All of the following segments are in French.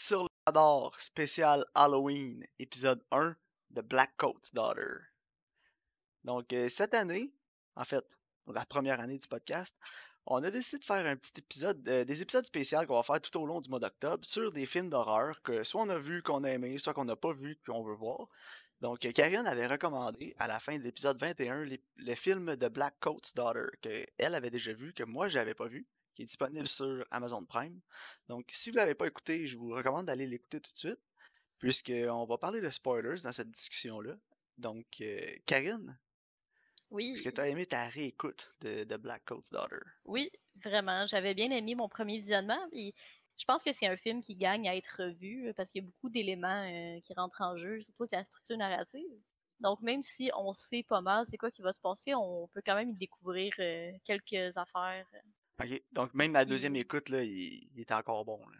Sur le radar spécial Halloween, épisode 1 de Black Coat's Daughter. Donc, euh, cette année, en fait, la première année du podcast, on a décidé de faire un petit épisode, euh, des épisodes spéciaux qu'on va faire tout au long du mois d'octobre sur des films d'horreur que soit on a vu, qu'on a aimé, soit qu'on n'a pas vu, qu'on veut voir. Donc, euh, Karine avait recommandé à la fin de l'épisode 21 les- le film de Black Coat's Daughter que elle avait déjà vu, que moi j'avais pas vu, qui est disponible sur Amazon Prime. Donc, si vous l'avez pas écouté, je vous recommande d'aller l'écouter tout de suite, puisqu'on va parler de spoilers dans cette discussion-là. Donc, euh, Karine, Oui, est-ce que tu as aimé ta réécoute de, de Black Coat's Daughter? oui, vraiment. J'avais bien aimé mon premier visionnement. Puis je pense que c'est un film qui gagne à être revu euh, parce qu'il y a beaucoup d'éléments euh, qui rentrent en jeu, surtout avec la structure narrative. Donc, même si on sait pas mal c'est quoi qui va se passer, on peut quand même y découvrir euh, quelques affaires. Ok, donc même Puis- deuxième écoute, là, il, il était encore bon. Là.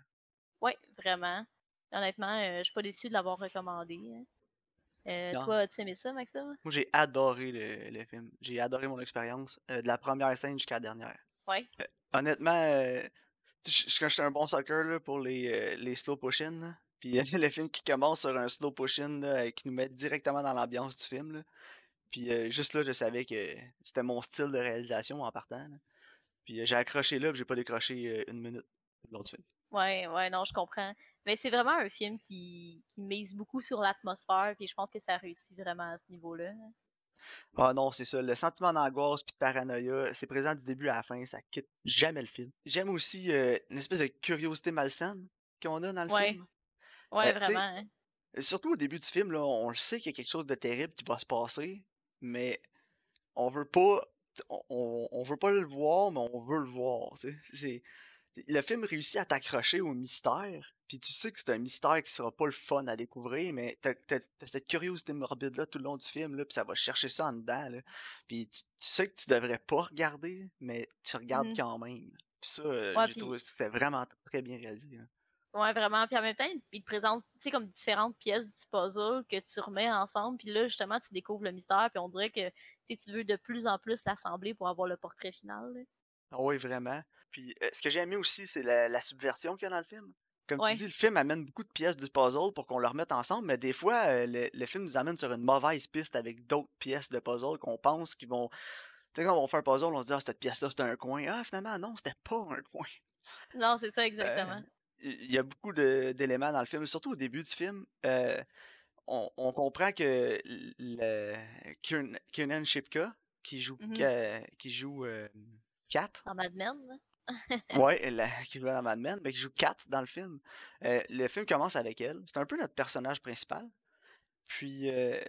Oui, vraiment. Honnêtement, euh, je suis pas déçue de l'avoir recommandé. hein. Euh, toi, tu aimé ça, Maxime? Moi, j'ai adoré le, le film. J'ai adoré mon expérience, euh, de la première scène jusqu'à la dernière. Ouais. Honnêtement, euh, je suis un bon sucker là, pour les, les slow push-in. Puis le film qui commence sur un slow push-in qui nous met directement dans l'ambiance du film. là. Puis euh, juste là, je savais que c'était mon style de réalisation en partant. là. Puis euh, j'ai accroché là, puis j'ai pas décroché euh, une minute de l'autre film. Ouais, ouais, non, je comprends. Mais c'est vraiment un film qui, qui mise beaucoup sur l'atmosphère, puis je pense que ça réussit vraiment à ce niveau-là. Ah non, c'est ça. Le sentiment d'angoisse puis de paranoïa, c'est présent du début à la fin, ça quitte jamais le film. J'aime aussi euh, une espèce de curiosité malsaine qu'on a dans le Ouais. film. Ouais, Euh, vraiment. hein. Surtout au début du film, là, on le sait qu'il y a quelque chose de terrible qui va se passer, mais on veut pas. On, on, veut pas le voir, mais on veut le voir. C'est, le film réussit à t'accrocher au mystère, puis tu sais que c'est un mystère qui sera pas le fun à découvrir, mais t'as, t'as cette curiosité morbide-là tout le long du film, là, puis ça va chercher ça en dedans. Là. Puis tu, tu sais que tu devrais pas regarder, mais tu regardes Mhm. quand même. Puis ça, euh, Ouais, j'ai puis- trouvé que c'était vraiment très bien réalisé. là. Ouais, vraiment. Puis en même temps, il- il te présente, tu sais, comme différentes pièces du puzzle que tu remets ensemble, puis là, justement, tu découvres le mystère, puis on dirait que tu veux de plus en plus l'assembler pour avoir le portrait final. là. Ah oui, vraiment. Puis euh, ce que j'ai aimé aussi, c'est la, la subversion qu'il y a dans le film. Comme Ouais. tu dis, le film amène beaucoup de pièces du puzzle pour qu'on le remette ensemble, mais des fois, euh, le, le film nous amène sur une mauvaise piste avec d'autres pièces de puzzle qu'on pense qu'ils vont. Tu sais, quand on fait un puzzle, on se dit, ah, cette pièce-là, c'était un coin. Ah, finalement, non, c'était pas un coin. Non, c'est ça, exactement. Il y a beaucoup d'éléments dans le film, surtout au début du film. euh, on, on comprend que le, Kiernan Shipka, qui joue. Ka- qui joue euh, Kat, Dans Mad Men. Ouais, qui joue dans Mad Men, mais qui joue Kat dans le film. Euh, le film commence avec elle. C'est un peu notre personnage principal. Puis, euh,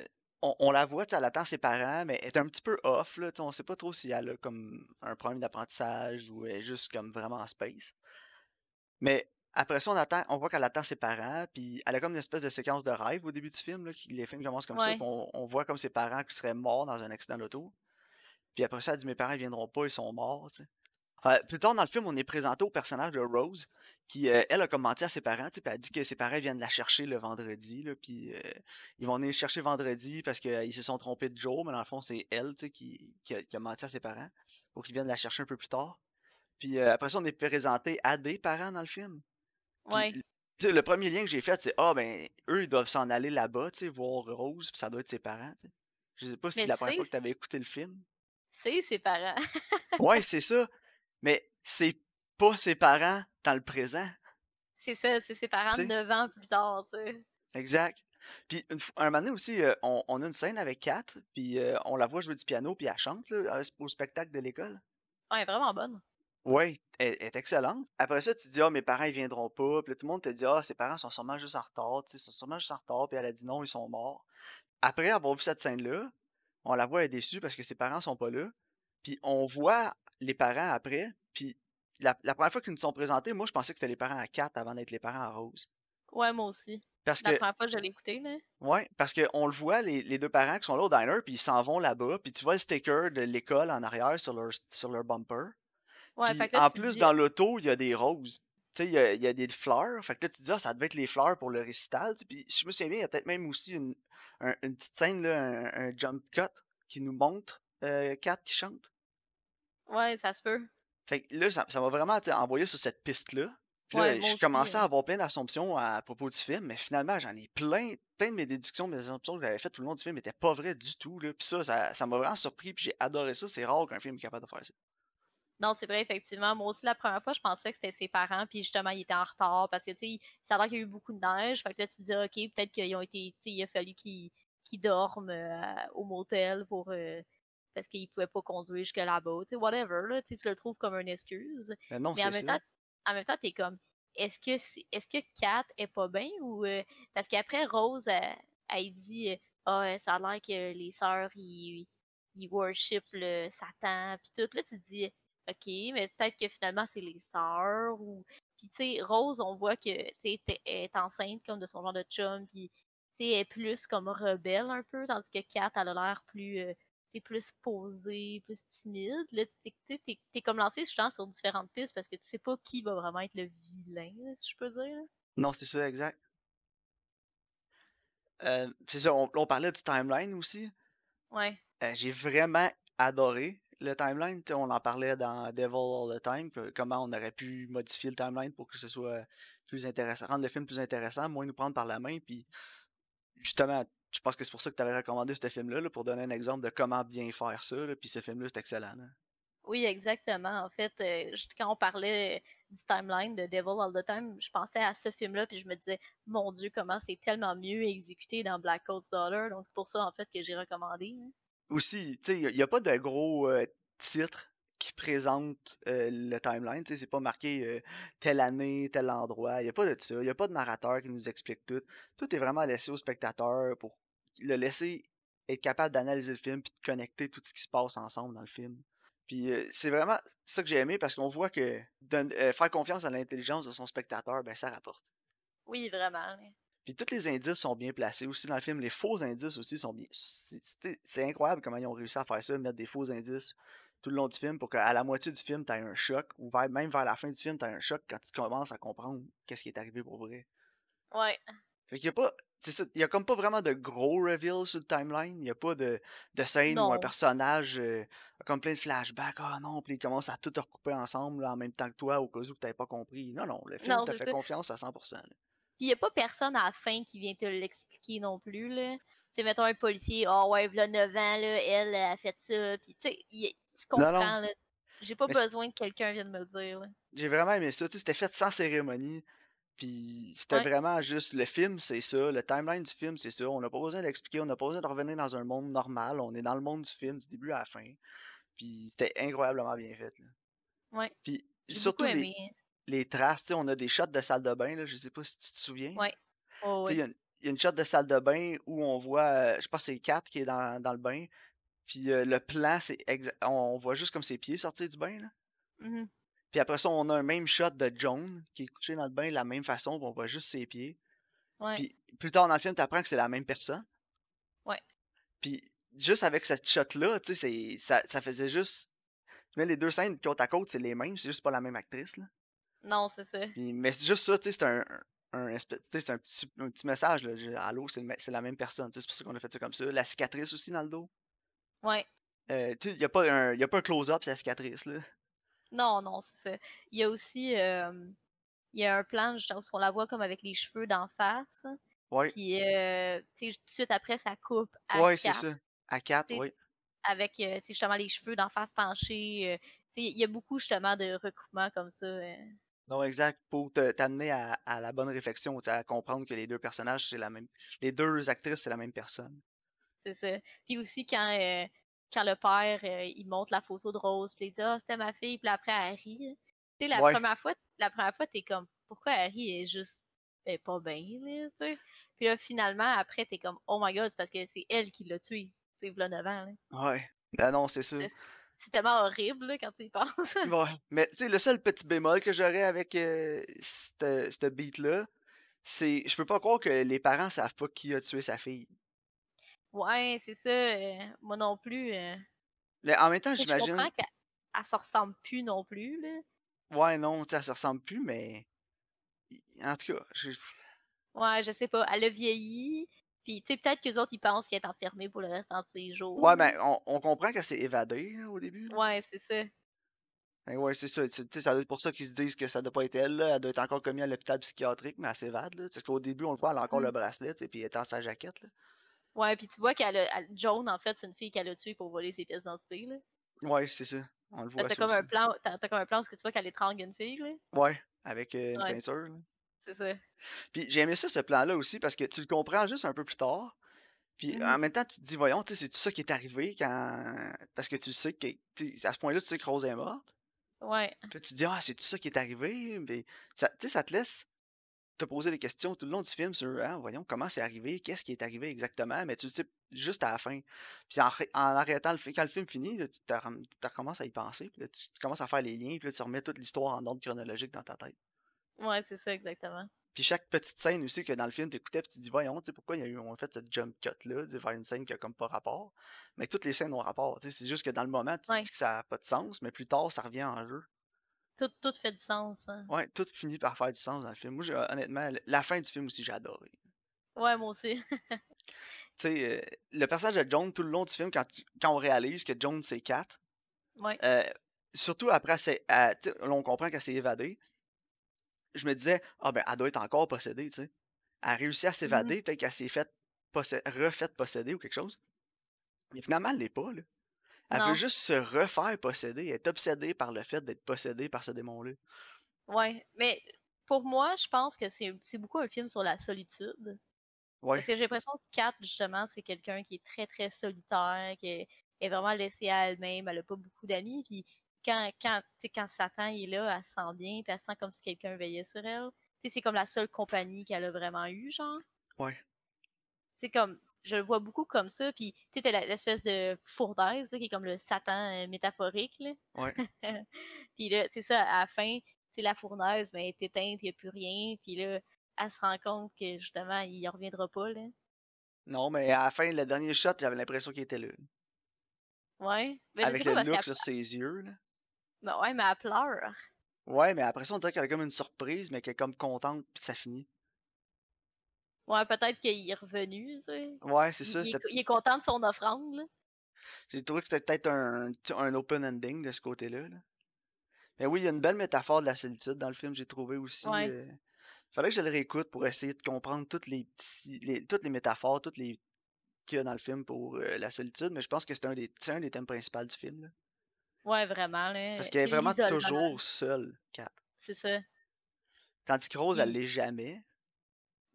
on, on la voit, tu sais, elle attend ses parents, mais elle est un petit peu off, là. tu sais, On sait pas trop si elle a comme un problème d'apprentissage ou elle est juste comme vraiment en space. Mais après ça, on, attend, on voit qu'elle attend ses parents, puis elle a comme une espèce de séquence de rêve au début du film. Là, qui- les films commencent comme ça, Ouais. on, on voit comme ses parents qui seraient morts dans un accident d'auto. Puis après ça, elle dit Mes parents ils viendront pas, ils sont morts. Euh, plus tard dans le film, on est présenté au personnage de Rose, qui, euh, elle, a comme menti à ses parents, puis elle dit que ses parents viennent la chercher le vendredi, puis euh, ils vont venir le chercher vendredi parce qu'ils se sont trompés de jour, mais dans le fond, c'est elle, qui, qui, a, qui a menti à ses parents pour qu'ils viennent la chercher un peu plus tard. Puis après ça, on est présenté à des parents dans le film. Ouais. le premier lien que j'ai fait, c'est Ah, ben, eux, ils doivent s'en aller là-bas, tu sais, voir Rose, puis ça doit être ses parents, tu sais. Je sais pas si c'est la première fois que tu avais écouté le film. C'est ses parents. Ouais, c'est ça. Mais c'est pas ses parents dans le présent. c'est ça, c'est ses parents T'sais. neuf ans plus tard, tu sais. Exact. Puis une un moment donné aussi, euh, on, on a une scène avec Kat, puis euh, on la voit jouer du piano, puis elle chante là, au spectacle de l'école. Ouais, vraiment bonne. Elle, elle est excellente. Après ça, tu dis, ah, mes parents, ils viendront pas. Puis là, tout le monde te dit, ah, ses parents sont sûrement juste en retard, ils sont sûrement juste en retard. Puis elle a dit non, ils sont morts. Après avoir vu cette scène-là, on la voit, elle est déçue parce que ses parents sont pas là. Puis on voit les parents après. Puis la, la première fois qu'ils nous sont présentés, moi, je pensais que c'était les parents à Kat avant d'être les parents à Rose. Ouais, moi aussi. Parce La que première fois je l'ai écouté, là. Ouais, parce qu'on le voit, les, les deux parents qui sont là au diner, puis ils s'en vont là-bas, puis tu vois le sticker de l'école en arrière sur leur, sur leur bumper. Ouais, Puis fait que là, en plus, dis- dans l'auto, il y a des roses. Tu sais, il y a, il y a des fleurs. Fait que là, tu te dis, ah, ça devait être les fleurs pour le récital. Puis je me souviens bien, il y a peut-être même aussi une, un- une petite scène, là, un, un jump cut qui nous montre euh, Kat qui chante. Ouais, ça se peut. Fait que là, ça m'a vraiment envoyé sur cette piste-là. Puis là, Ouais, je commençais à avoir plein d'assumptions à propos du film, mais finalement, j'en ai plein, plein de mes déductions, mes assumptions que j'avais faites tout le long du film n'étaient pas vraies du tout. Là. Puis ça ça m'a vraiment surpris, puis j'ai adoré ça. C'est rare qu'un film est capable de faire ça. Non, c'est vrai, effectivement. Moi aussi, la première fois, je pensais que c'était ses parents, puis justement, ils étaient en retard parce que, tu sais, ça a l'air qu'il y a eu beaucoup de neige. Fait que là, tu te dis, OK, peut-être qu'ils ont été, tu sais, il a fallu qu'ils dorment euh, au motel pour. euh, parce qu'ils pouvaient pas conduire jusque là-bas, tu sais, whatever, là, tu sais, tu le trouves comme une excuse. Mais non, Mais en c'est même ça. temps, en même temps, t'es comme, est-ce que est-ce que Kat est pas bien ou euh, parce qu'après Rose, elle, elle dit, euh, ah, euh, ça a l'air que les sœurs ils, ils worship le Satan puis tout. Là, tu te dis, ok, mais peut-être que finalement c'est les sœurs ou puis tu sais, Rose, on voit que tu sais, est enceinte comme de son genre de chum puis tu sais, elle est plus comme rebelle un peu, tandis que Kat, elle a l'air plus euh, t'es plus posé, plus timide. Là, t'es, comme lancé souvent sur différentes pistes parce que tu sais pas qui va vraiment être le vilain, là, si je peux dire. là. Non, c'est ça, exact. Euh, c'est ça, on, on parlait du timeline aussi. Ouais. Euh, j'ai vraiment adoré le timeline. On en parlait dans Devil All the Time, comment on aurait pu modifier le timeline pour que ce soit plus intéressant, rendre le film plus intéressant, moins nous prendre par la main. Puis justement, je pense que c'est pour ça que tu avais recommandé ce film-là, là, pour donner un exemple de comment bien faire ça. là, Puis ce film-là, c'est excellent. Oui, exactement. En fait, euh, quand on parlait euh, du timeline de Devil All the Time, je pensais à ce film-là, puis je me disais, mon Dieu, comment c'est tellement mieux exécuté dans Black Coat's Daughter. Donc c'est pour ça, en fait, que j'ai recommandé. hein. Aussi, tu sais, il n'y a, pas de gros titres qui présentent le timeline. Tu sais, c'est pas marqué telle année, tel endroit. Il n'y a pas de ça. Il a pas de narrateur qui nous explique tout. Tout est vraiment laissé au spectateur pour le laisser être capable d'analyser le film puis de connecter tout ce qui se passe ensemble dans le film. Puis euh, c'est vraiment ça que j'ai aimé parce qu'on voit que euh, faire confiance à l'intelligence de son spectateur, ben ça rapporte. Oui, vraiment. Puis tous les indices sont bien placés aussi dans le film. Les faux indices aussi sont bien. c'est- incroyable comment ils ont réussi à faire ça, mettre des faux indices tout le long du film pour qu'à la moitié du film, tu un choc, ou vers- même vers la fin du film, tu un choc quand tu commences à comprendre qu'est-ce qui est arrivé pour vrai. Ouais. Fait qu'il y a pas. C'est ça, il y a comme pas vraiment de gros reveals sur le timeline. Il y a pas de, de scène où un personnage euh, a comme plein de flashbacks. Ah non, puis il commence à tout recouper ensemble là, en même temps que toi au cas où tu n'avais pas compris. Non, non, le film t'a fait confiance à 100%. là. Puis il a pas personne à la fin qui vient te l'expliquer non plus, là. Tu sais, mettons un policier, ah ouais, v'là 9 ans, là, elle a fait ça. Puis tu sais, tu Non, comprends, non. là. J'ai pas Mais besoin que quelqu'un vienne me le dire, là. J'ai vraiment aimé ça. tu sais, C'était fait sans cérémonie. Puis c'était Ouais. vraiment juste le film, c'est ça. Le timeline du film, c'est ça. On n'a pas besoin d'expliquer. On n'a pas besoin de revenir dans un monde normal. On est dans le monde du film, du début à la fin. Puis c'était incroyablement bien fait. là. Ouais. Puis surtout les. Les traces. tu sais, On a des shots de salle de bain. Là, je sais pas si tu te souviens. Ouais. Oh, Il y, a une- il y a une shot de salle de bain où on voit, euh, je pense que c'est Kat qui est dans, dans le bain. Puis euh, le plan, c'est on, voit juste comme ses pieds sortir du bain. Là. Mhm. Puis après ça, on a un même shot de Joan qui est couché dans le bain de la même façon, puis on voit juste ses pieds. Ouais. Puis plus tard dans le film, tu apprends que c'est la même personne. Ouais. Puis juste avec cette shot-là, tu sais, ça, ça faisait juste. Tu mets les deux scènes côte à côte, c'est les mêmes, c'est juste pas la même actrice. Là. Non, c'est ça. Puis, mais c'est juste ça, tu sais, c'est un, un, c'est un petit, un petit message. Là. Allô, c'est la même personne. C'est pour ça qu'on a fait ça comme ça. La cicatrice aussi dans le dos. Ouais. Euh, il n'y a, pas un- y a pas un close-up sur la cicatrice. Là. Non, non, c'est ça. Il y a aussi, euh, y a un plan, où on la voit comme avec les cheveux d'en face. Ouais, Puis, euh, tu sais, tout de suite après, ça coupe à ouais c'est quatre. ça. À 4, Tu sais, oui. avec euh, tu sais, justement les cheveux d'en face penchés. euh, tu sais, il y a beaucoup justement de recoupements comme ça. Non, exact. Pour te- t'amener à, à la bonne réflexion, à comprendre que les deux personnages, c'est la même. Les deux actrices, c'est la même personne. C'est ça. Puis aussi quand, euh, quand le père euh, il montre la photo de Rose, puis il dit Ah, c'était ma fille, puis après elle rit. Tu sais, la Ouais. première fois, la première fois, t'es comme Pourquoi Harry est juste pas bien, là, tu sais? Puis là, finalement, après, t'es comme Oh my god, c'est parce que c'est elle qui l'a tué. Tu sais, v'là 9 ans, là. Ouais. Ah non, c'est ça. C'est- tellement horrible là, quand tu y penses. Ouais. Mais tu sais, le seul petit bémol que j'aurais avec euh, cette beat-là, c'est. Je peux pas croire que les parents savent pas qui a tué sa fille. ouais, c'est ça. euh, moi non plus. euh. Mais en même temps, sais, Je j'imagine. comprends qu'elle elle se ressemble plus non plus, là. Ouais, non, tu sais, elle se ressemble plus, mais. En tout cas, je- Ouais, je sais pas. Elle a vieilli. Puis, tu sais, peut-être que les autres, ils pensent qu'elle est enfermée pour le restant de ses jours. Ouais, là. ben, on, on comprend qu'elle s'est évadée là, au début. là. Ouais, c'est ça. Que ouais, c'est ça. Tu sais, ça doit être pour ça qu'ils se disent que ça doit pas être elle, là. Elle doit être encore commise à l'hôpital psychiatrique, mais elle s'évade, là. Parce qu'au début, on le voit, elle a encore le Mm. bracelet, puis elle est dans sa jaquette, là. Ouais, puis tu vois qu'elle a. Joan, en fait, c'est une fille qu'elle a tuée pour voler ses pièces d'identité. Ouais, c'est ça. On le que voit T'as comme un plan, t'as t'as comme un plan où tu vois qu'elle étrangle une fille, là. Ouais, avec euh, une Ouais. ceinture, là. C'est ça. Puis j'ai aimé ça, ce plan-là aussi, parce que tu le comprends juste un peu plus tard. Puis Mhm. en même temps, tu te dis, voyons, tu sais, c'est tout ça qui est arrivé quand. Parce que tu sais que. À ce point-là, tu sais que Rose est morte. Ouais. Puis tu te dis, ah, c'est tout ça qui est arrivé. Mais ça, tu sais, ça te laisse te poser des questions tout le long du film sur, ah, voyons, comment c'est arrivé, qu'est-ce qui est arrivé exactement. Mais tu le sais juste à la fin. Puis en, arrêtant le film, quand le film finit, là, tu recommences à y penser. Puis là, tu, tu commences à faire les liens. Puis là, tu remets toute l'histoire en ordre chronologique dans ta tête. Ouais, c'est ça, exactement. Puis chaque petite scène aussi que dans le film, t'écoutais, puis tu te dis, voyons, tu sais, pourquoi il y a eu, on a fait cette jump cut-là, de faire une scène qui a comme pas rapport. Mais toutes les scènes ont rapport, tu sais, c'est juste que dans le moment, tu te dis que ça a pas de sens, mais plus tard, ça revient en jeu. Tout, tout fait du sens, hein. Ouais, tout finit par faire du sens dans le film. Moi, honnêtement, la fin du film aussi, j'ai adoré. Ouais, moi aussi. Tu sais, euh, le personnage de Joan, tout le long du film, quand, tu- quand on réalise que Joan, c'est Kat, Ouais. euh, surtout après, c'est, euh, on comprend qu'elle s'est évadée, je me disais, ah ben, elle doit être encore possédée, tu sais. Elle a réussi à s'évader, peut-être qu'elle s'est fait possé- refaite posséder ou quelque chose. Mais finalement, elle l'est pas, là. Elle Non. veut juste se refaire posséder. Elle est obsédée par le fait d'être possédée par ce démon-là. Ouais. Mais pour moi, je pense que c'est beaucoup un film sur la solitude. Ouais, Parce que j'ai l'impression que Kat, justement, c'est quelqu'un qui est très, très solitaire, qui est, est vraiment laissée à elle-même, elle a pas beaucoup d'amis, puis quand, quand, tu sais, quand Satan est là, elle se sent bien, puis elle se sent comme si quelqu'un veillait sur elle. Tu sais, c'est comme la seule compagnie qu'elle a vraiment eue, genre. ouais. C'est comme, je le vois beaucoup comme ça, puis tu sais, l'espèce de fournaise, qui est comme le Satan euh, métaphorique, là. Ouais. puis là, c'est ça, à la fin, c'est la fournaise, mais elle est éteinte, il n'y a plus rien, puis là, elle se rend compte que, justement, il en reviendra pas, là. Non, mais à la fin, le dernier shot, j'avais l'impression qu'il était là. Ouais. Je Avec sais le look sur ses yeux, là. Ben ouais, mais elle pleure. Ouais, mais après ça, on dirait qu'elle a comme une surprise, mais qu'elle est comme contente, puis ça finit. Ouais, peut-être qu'il est revenu, tu sais. Ouais, c'est Il, ça. il est, il content de son offrande, là. J'ai trouvé que c'était peut-être un, un open ending de ce côté-là. là. Mais oui, il y a une belle métaphore de la solitude dans le film, j'ai trouvé aussi. Ouais. euh, Fallait que je le réécoute pour essayer de comprendre toutes les petits, les- toutes les métaphores, toutes les qu'il y a dans le film pour euh, la solitude, mais je pense que c'est un des, c'est un des thèmes principaux du film. là. Ouais, vraiment, là. Parce qu'elle est vraiment toujours seule, Kat. C'est ça. Tandis que Rose, elle l'est jamais.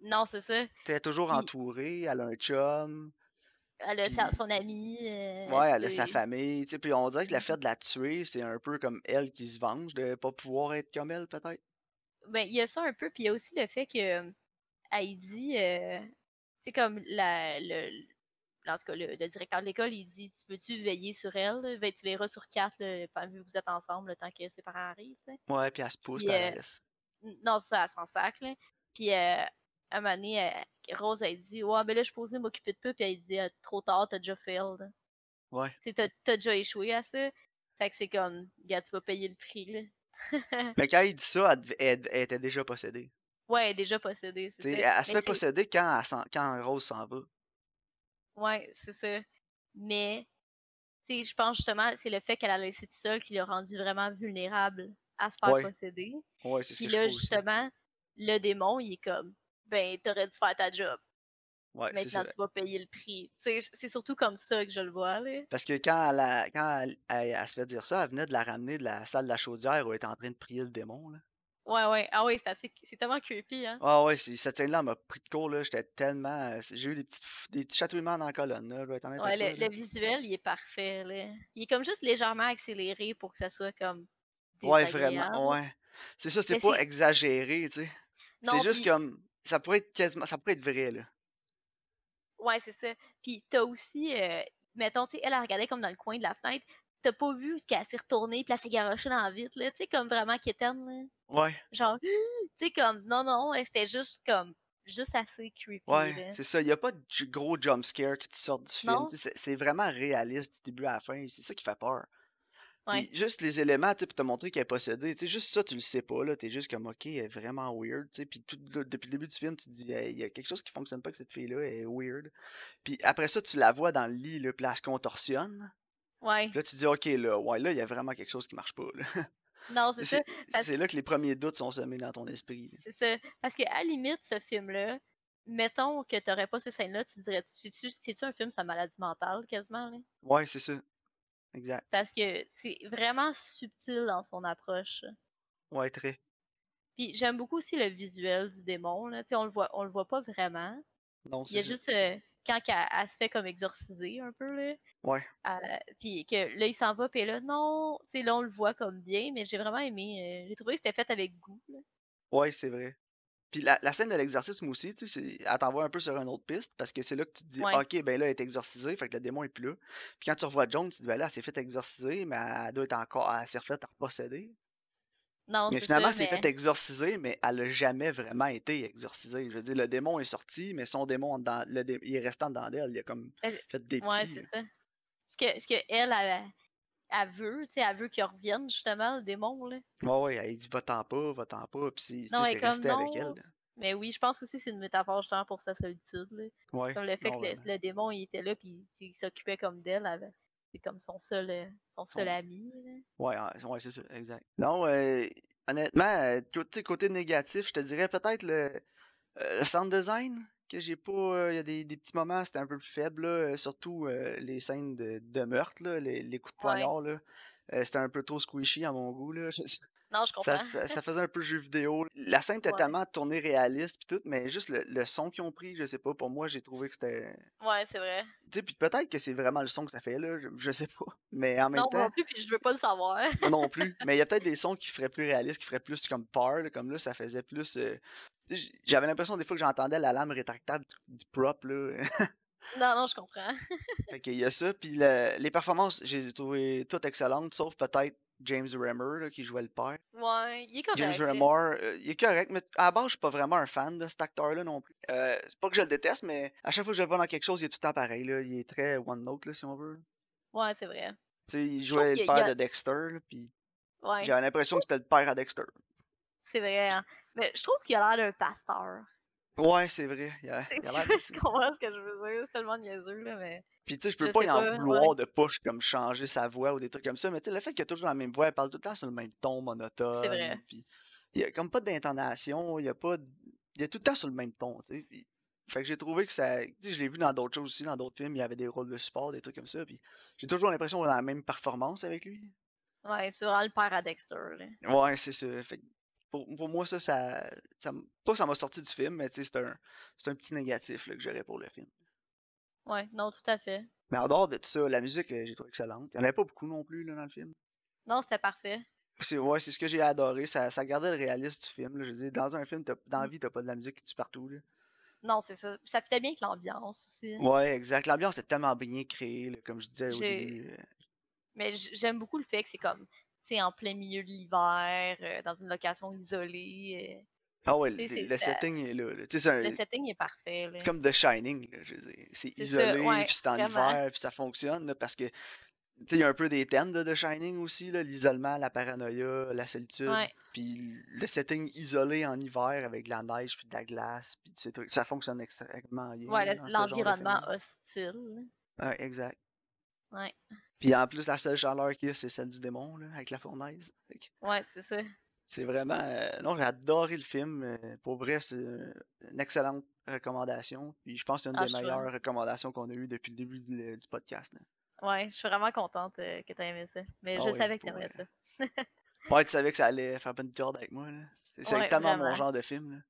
Non, c'est ça. Est toujours Puis- entourée, elle a un chum, Elle a Puis- son ami. euh, ouais, elle a sa famille, tu sais, puis on dirait que le Mhm. fait de la tuer, c'est un peu comme elle qui se venge de pas pouvoir être comme elle, peut-être. Ben, il y a ça un peu, puis il y a aussi le fait que Heidi, euh, c'est comme la, le- en tout cas, le, le directeur de l'école, il dit Tu veux-tu veiller sur elle? Ben, Tu verras sur quatre, pendant que vous êtes ensemble, le temps que ses parents arrivent. Ouais, puis elle se pousse, Puis, euh, Non, ça, elle s'en sac, là. Puis, euh, à un moment donné, euh, Rose, elle dit Ouais, ben là, je suis posée m'occuper de toi, puis elle dit Ah, Trop tard, t'as déjà failed. Ouais. Tu t'as t'as déjà échoué à ça. Fait que c'est comme, gars, tu vas payer le prix, là. Mais quand il dit ça, elle, dev- elle- elle était déjà possédée. Ouais, elle est déjà possédée, c'est elle, elle se fait posséder quand, quand Rose s'en va. Ouais, c'est ça. Mais, tu sais, je pense justement, c'est le fait qu'elle a laissé tout seule qui l'a rendu vraiment vulnérable à se faire Ouais, posséder. Ouais, c'est ce Puis que là, justement, le démon, il est comme, ben, t'aurais dû faire ta job. Ouais, c'est Maintenant, ça. tu vas payer le prix. Tu sais, c'est surtout comme ça que je le vois, là. Parce que quand, elle, a- quand elle, elle- elle se fait dire ça, elle venait de la ramener de la salle de la chaudière où elle était en train de prier le démon. Là. Ouais, ouais. Ah oui, c'est tellement creepy, hein. Ah ouais, cette scène-là m'a pris de court. là. J'étais tellement. euh, J'ai eu des, petites, des petits chatouillements dans la colonne. Là, Ouais, le, visuel, il est parfait, là. Il est comme juste légèrement accéléré pour que ça soit comme Ouais, vraiment. Ouais. C'est ça, c'est pas exagéré, tu sais. C'est juste comme. Ça pourrait être quasiment. Ça pourrait être vrai, là. Ouais, c'est ça. Puis t'as aussi, euh, mettons, tu sais, elle, elle regardait comme dans le coin de la fenêtre. T'as pas vu ce qu'elle s'est retournée, puis elle s'est garochée dans la vitre, là. Tu sais, comme vraiment quétaine, là? Ouais, Genre, tu sais, comme, non, non, c'était juste comme, juste assez creepy, ouais, c'est ça. Il y a pas de gros jump scare qui te sortent du film. Tu C'est vraiment réaliste du début à la fin. C'est ça qui fait peur. Ouais. Puis juste les éléments, tu sais, pour te montrer qu'elle est possédée, tu sais, juste ça, tu le sais pas, là. T'es juste comme, ok, elle est vraiment weird, tu sais. Puis tout, le- depuis le début du film, tu te dis, Hey, il y a quelque chose qui fonctionne pas avec cette fille-là, elle est weird. Puis après ça, tu la vois dans le lit, elle se contorsionne. Ouais. Là, tu dis, ok, là, ouais, là, il y a vraiment quelque chose qui marche pas, là. Non, c'est ça. C'est là que les premiers doutes sont semés dans ton esprit. C'est ça. Parce qu'à la limite, ce film-là, mettons que t'aurais pas ces scènes-là, tu te dirais, c'est-tu un film sur la maladie mentale, quasiment? Là? Ouais, c'est ça. Exact. Parce que c'est vraiment subtil dans son approche. Ouais, très. Puis j'aime beaucoup aussi le visuel du démon. Là. on le voit, on le voit pas vraiment. Non, Il y a juste euh, quand elle, se fait comme exorciser un peu là. Ouais. Euh, puis que là il s'en va, puis là non, tu sais là on le voit comme bien, mais j'ai vraiment aimé. Euh, j'ai trouvé que c'était fait avec goût. Là. Ouais, c'est vrai. Puis la, la scène de l'exorcisme aussi, tu sais, elle t'envoie un peu sur une autre piste parce que c'est là que tu te dis, ok, ben là, elle est exorcisée, fait que le démon est plus là. Puis quand tu revois Joan, tu te dis, ben là, elle s'est fait exorciser, mais elle doit être encore, elle s'est refaite reposséder. Non, mais finalement, elle s'est fait exorciser, mais elle n'a jamais vraiment été exorcisée. Je veux dire, le démon est sorti, mais son démon, dans, le il est restant dans d'elle. Il a comme fait des petits. Ouais, c'est ça. Ce que, ce que elle, elle, elle veut, tu sais, elle veut qu'il revienne justement, le démon, là. Ouais, ouais, elle dit va-t'en pas, va-t'en pas, puis c'est resté avec elle. Mais oui, je pense aussi que c'est une métaphore justement pour sa solitude, là. Ouais. Comme le fait que le, démon, il était là, puis il s'occupait comme d'elle, c'est comme son seul, euh, son seul ami. Ouais, ouais, c'est ça, exact. Non, euh, honnêtement, euh, côté, côté négatif, je te dirais peut-être le, euh, le sound design que j'ai pas. Il y a des, des, petits moments, c'était un peu plus faible, là, surtout les scènes de, de meurtre, là, les, les, coups de poignard. là c'était un peu trop squishy à mon goût. Là. Non, je comprends. Ça, ça, faisait un peu jeu vidéo. La scène était tellement tournée réaliste puis tout, mais juste le, le, son qu'ils ont pris, je sais pas, pour moi, j'ai trouvé que c'était. Ouais, c'est vrai. Tu sais, puis peut-être que c'est vraiment le son que ça fait, là, je, sais pas. Mais en même non, temps. Non, plus, puis je veux pas le savoir. non plus. Mais il y a peut-être des sons qui feraient plus réalistes, qui feraient plus comme peur, comme là, ça faisait plus. Euh, j'avais l'impression des fois que j'entendais la lame rétractable du, prop, là. Non, non, je comprends. fait qu'il y a ça. Puis les performances, j'ai trouvé toutes excellentes, sauf peut-être James Remmer qui jouait le père. Ouais, il est correct. James Remmer, euh, il est correct, mais à la base, je suis pas vraiment un fan de cet acteur-là non plus. Euh, c'est pas que je le déteste, mais à chaque fois que je le vois dans quelque chose, il est tout le temps pareil. Là. Il est très one note, là, si on veut. Ouais, c'est vrai. Tu sais, il jouait le père de Dexter, puis ouais. j'avais l'impression que c'était le père à Dexter. C'est vrai, hein. Mais je trouve qu'il a l'air d'un pasteur. Ouais, c'est vrai. Il a, il a tu comprends ce que je veux dire? C'est tellement niaiseux, là, mais. Puis tu sais, je peux pas y en vouloir de push comme changer sa voix ou des trucs comme ça, mais tu sais, le fait qu'il a toujours la même voix, elle parle tout le temps sur le même ton monotone. C'est vrai. Puis il y a comme pas d'intonation, il y a pas. Il y a tout le temps sur le même ton, tu sais. Puis... Fait que j'ai trouvé que ça. Tu sais, je l'ai vu dans d'autres choses aussi, dans d'autres films, il y avait des rôles de support, des trucs comme ça. Puis j'ai toujours l'impression qu'on a la même performance avec lui. Ouais, c'est vraiment le père à Dexter, là. Ouais, c'est ça. Fait pour, pour, moi, ça, ça, ça, pas ça m'a sorti du film, mais c'est un, un petit négatif là, que j'aurais pour le film. Ouais, non, tout à fait. Mais en dehors de ça, la musique, euh, j'ai trouvé excellente. Il n'y en avait pas beaucoup non plus là, dans le film. Non, c'était parfait. C'est ouais, c'est ce que j'ai adoré. Ça, ça gardait le réalisme du film. Là. Je veux dire, dans un film, dans la mmh. vie, t'as pas de la musique qui tue partout. Là. Non, c'est ça. Ça fitait bien avec l'ambiance aussi. Ouais, exact. L'ambiance est tellement bien créée, comme je disais au début. Euh. Mais j'aime beaucoup le fait que c'est comme en plein milieu de l'hiver, euh, dans une location isolée. Euh. Ah ouais, le, setting est là. le setting est parfait. C'est comme The Shining. C'est isolé, puis c'est en hiver, puis ça fonctionne parce que il y a un peu des thèmes de The Shining aussi, l'isolement, la paranoïa, la solitude. Puis le setting isolé en hiver avec de la neige puis de la glace, puis ça fonctionne extrêmement bien. Ouais, l'environnement hostile. Ouais, exact. Ouais. Puis en plus, la seule chaleur qu'il y a, c'est celle du démon, là, avec la fournaise. Ouais, c'est ça. C'est vraiment. Euh, non, j'ai adoré le film. Euh, pour vrai, c'est une excellente recommandation. Puis je pense que c'est une ah, des meilleures recommandations qu'on a eues depuis le début du, podcast. Ouais, je suis vraiment contente euh, que tu aies aimé ça. Mais ah je savais que tu aimerais ça. ouais, tu savais que ça allait faire bonne job avec moi. C'est exactement mon genre de film.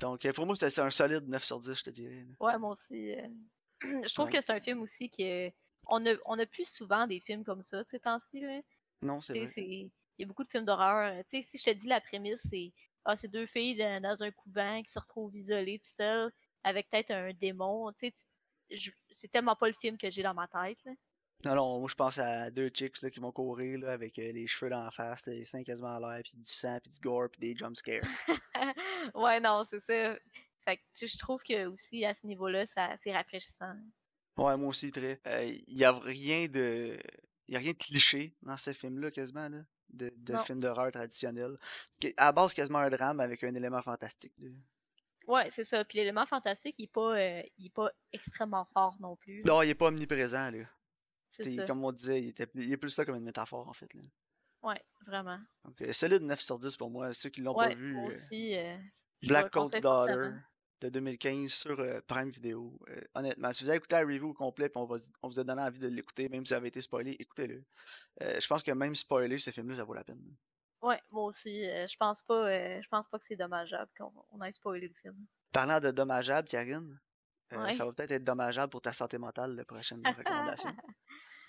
Donc, pour moi, c'était un solide 9 sur 10, je te dirais. Ouais, moi aussi. je trouve que c'est un film aussi qui est on a, on a plus souvent des films comme ça ces temps-ci. Non, c'est vrai. Il y a beaucoup de films d'horreur. Euh, si je te dis la prémisse, c'est ah, c'est deux filles dans, un couvent qui se retrouvent isolées tout seules avec peut-être un démon. C'est tellement pas le film que j'ai dans ma tête. Non, non, moi je pense à deux chicks là, qui vont courir là, avec euh, les cheveux dans la face, les seins quasiment à l'air, puis du sang, puis du gore, puis des jumpscares. ouais, non, c'est ça. Fait que je trouve que aussi à ce niveau-là, c'est rafraîchissant. Ouais, moi aussi, très. Il n'y a rien de. Il a rien de cliché dans ce film-là, quasiment, là, de, de film d'horreur traditionnel. À la base, quasiment un drame avec un élément fantastique. Là. Ouais, c'est ça. Puis l'élément fantastique, il n'est pas, euh, pas extrêmement fort non plus. Non, il n'est pas omniprésent, là. C'est ça. Comme on disait, il, était, il est plus ça comme une métaphore, en fait. Là. Ouais, vraiment. Donc, euh, solide 9 sur 10 pour moi. Ceux qui l'ont Ouais, pas vu, moi euh, aussi. euh, Black conseille Daughter. De 2015 sur euh, Prime Video. Euh, honnêtement, si vous avez écouté la review au complet puis on, va- on vous a donné envie de l'écouter, même si ça avait été spoilé, écoutez-le. Euh, je pense que même spoiler ce film-là, ça vaut la peine. Ouais, moi aussi. je pense pas je pense pas que c'est dommageable qu'on on ait spoilé le film. Parlant de dommageable, Karine, Ouais. ça va peut-être être dommageable pour ta santé mentale, la prochaine recommandation.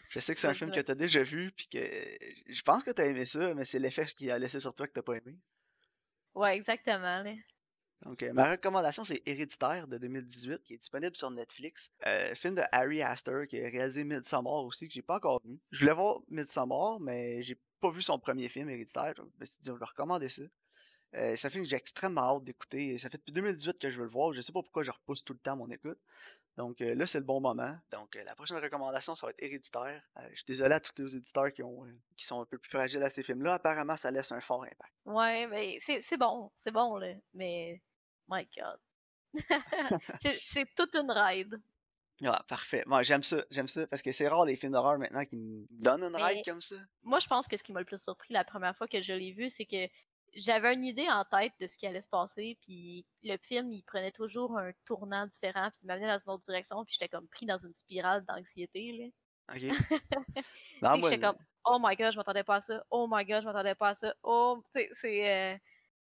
Je sais que c'est un film que tu as déjà vu, puis que je pense que tu as aimé ça, mais c'est l'effet qu'il a laissé sur toi que tu pas aimé. Ouais, exactement. Donc, ma recommandation, c'est Héréditaire de 2018, qui est disponible sur Netflix. Euh, film de Harry Astor, qui a réalisé Midsommar aussi, que j'ai pas encore vu. Je voulais voir Midsommar, mais j'ai pas vu son premier film, Héréditaire. Je me suis dit, on va recommander ça. Euh, un film que j'ai extrêmement hâte d'écouter. Ça fait depuis 2018 que je veux le voir. Je sais pas pourquoi je repousse tout le temps mon écoute. Donc euh, là, c'est le bon moment. Donc euh, la prochaine recommandation, ça va être Héréditaire. Je suis désolé à tous les éditeurs qui, qui sont un peu plus fragiles à ces films-là. Apparemment, ça laisse un fort impact. Ouais, mais c'est bon, c'est bon là, mais my god. c'est toute une ride. Ah, parfait. Moi, j'aime ça, j'aime ça, parce que c'est rare les films d'horreur maintenant qui me donnent une ride comme ça. Moi, je pense que ce qui m'a le plus surpris la première fois que je l'ai vu, c'est que j'avais une idée en tête de ce qui allait se passer, puis le film, il prenait toujours un tournant différent, puis il m'amenait dans une autre direction, puis j'étais comme pris dans une spirale d'anxiété, là. Ok. Non, moi, j'étais comme, oh my god, je m'attendais pas à ça, oh my god, je m'attendais pas à ça, oh, c'est... euh,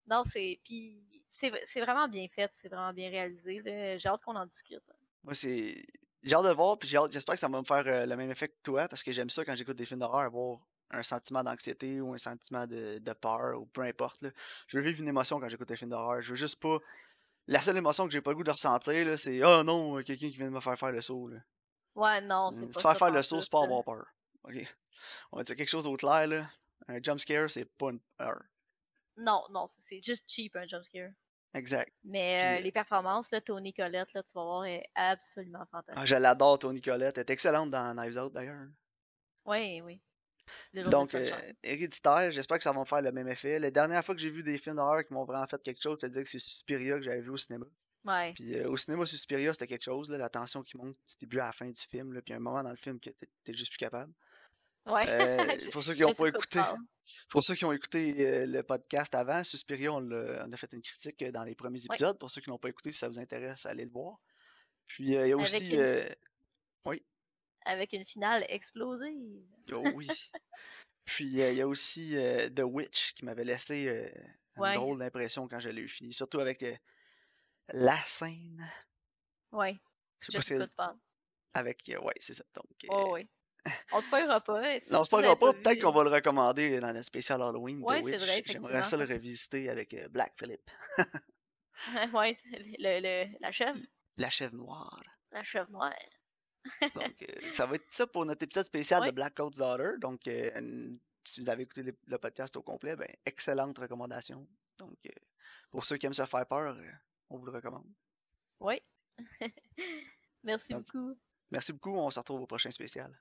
Non, c'est... Puis c'est vraiment bien fait, c'est vraiment bien réalisé. J'ai hâte qu'on en discute. moi, c'est. J'ai hâte de le voir, puis j'espère que ça va me faire euh, le même effet que toi, parce que j'aime ça quand j'écoute des films d'horreur, avoir un sentiment d'anxiété ou un sentiment de, de peur, ou peu importe. là. Je veux vivre une émotion quand j'écoute des films d'horreur. Je veux juste pas. La seule émotion que j'ai pas le goût de ressentir, c'est Oh non, quelqu'un qui vient de me faire faire le saut. Là. Ouais, non, c'est pas Se faire faire le saut, c'est pas avoir peur. Ok? On va dire quelque chose au clair, là. Un jump scare, c'est pas une peur. Non, non, c'est- juste cheap un jumpscare. Exact. Mais Puis, euh, les performances, là, Tony Collette, là, tu vas voir, est absolument Ah, fantastique. je l'adore, Tony Collette. Elle est excellente dans Knives Out, d'ailleurs. Oui, oui. Donc, euh. Héréditaire, j'espère que ça va me faire le même effet. La dernière fois que j'ai vu des films d'horreur qui m'ont vraiment fait quelque chose, je te disais que c'est Suspiria que j'avais vu au cinéma. Ouais. Puis euh, au cinéma, Suspiria, c'était quelque chose, là, la tension qui monte du début à la fin du film. Là, puis il y a un moment dans le film que t'es juste plus capable. Ouais. Euh, pour ceux qui n'ont pas écouté. Pour ceux qui ont écouté euh, le podcast avant, Suspiria, on, a fait une critique euh, dans les premiers épisodes. Pour ceux qui n'ont pas écouté, si ça vous intéresse, allez le voir. Puis euh, il y a Avec aussi. une- euh, Avec une finale explosive. Oh oui. Puis euh, il y a aussi The Witch qui m'avait laissé une Ouais. drôle d'impression quand je l'ai eu fini. Surtout avec euh, la scène. Ouais. Je sais Je pas sais de quoi si tu parles. avec. euh, ouais, c'est ça. Donc, euh, Oh, oui. On se spoilera pas. non, si c'est vous pas. Peut-être qu'on va le recommander dans le spécial Halloween. Ouais, c'est vrai, J'aimerais ça le revisiter avec euh, Black le, le- la chèvre. La chèvre noire. La chèvre noire. Donc, euh, ça va être ça pour notre épisode spécial de. Black Coat's Daughter. Donc, euh, si vous avez écouté le, le podcast au complet, ben, excellente recommandation. Donc, euh, pour ceux qui aiment se faire peur, euh, on vous le recommande. Oui. Merci Donc, beaucoup. Merci beaucoup. On se retrouve au prochain spécial.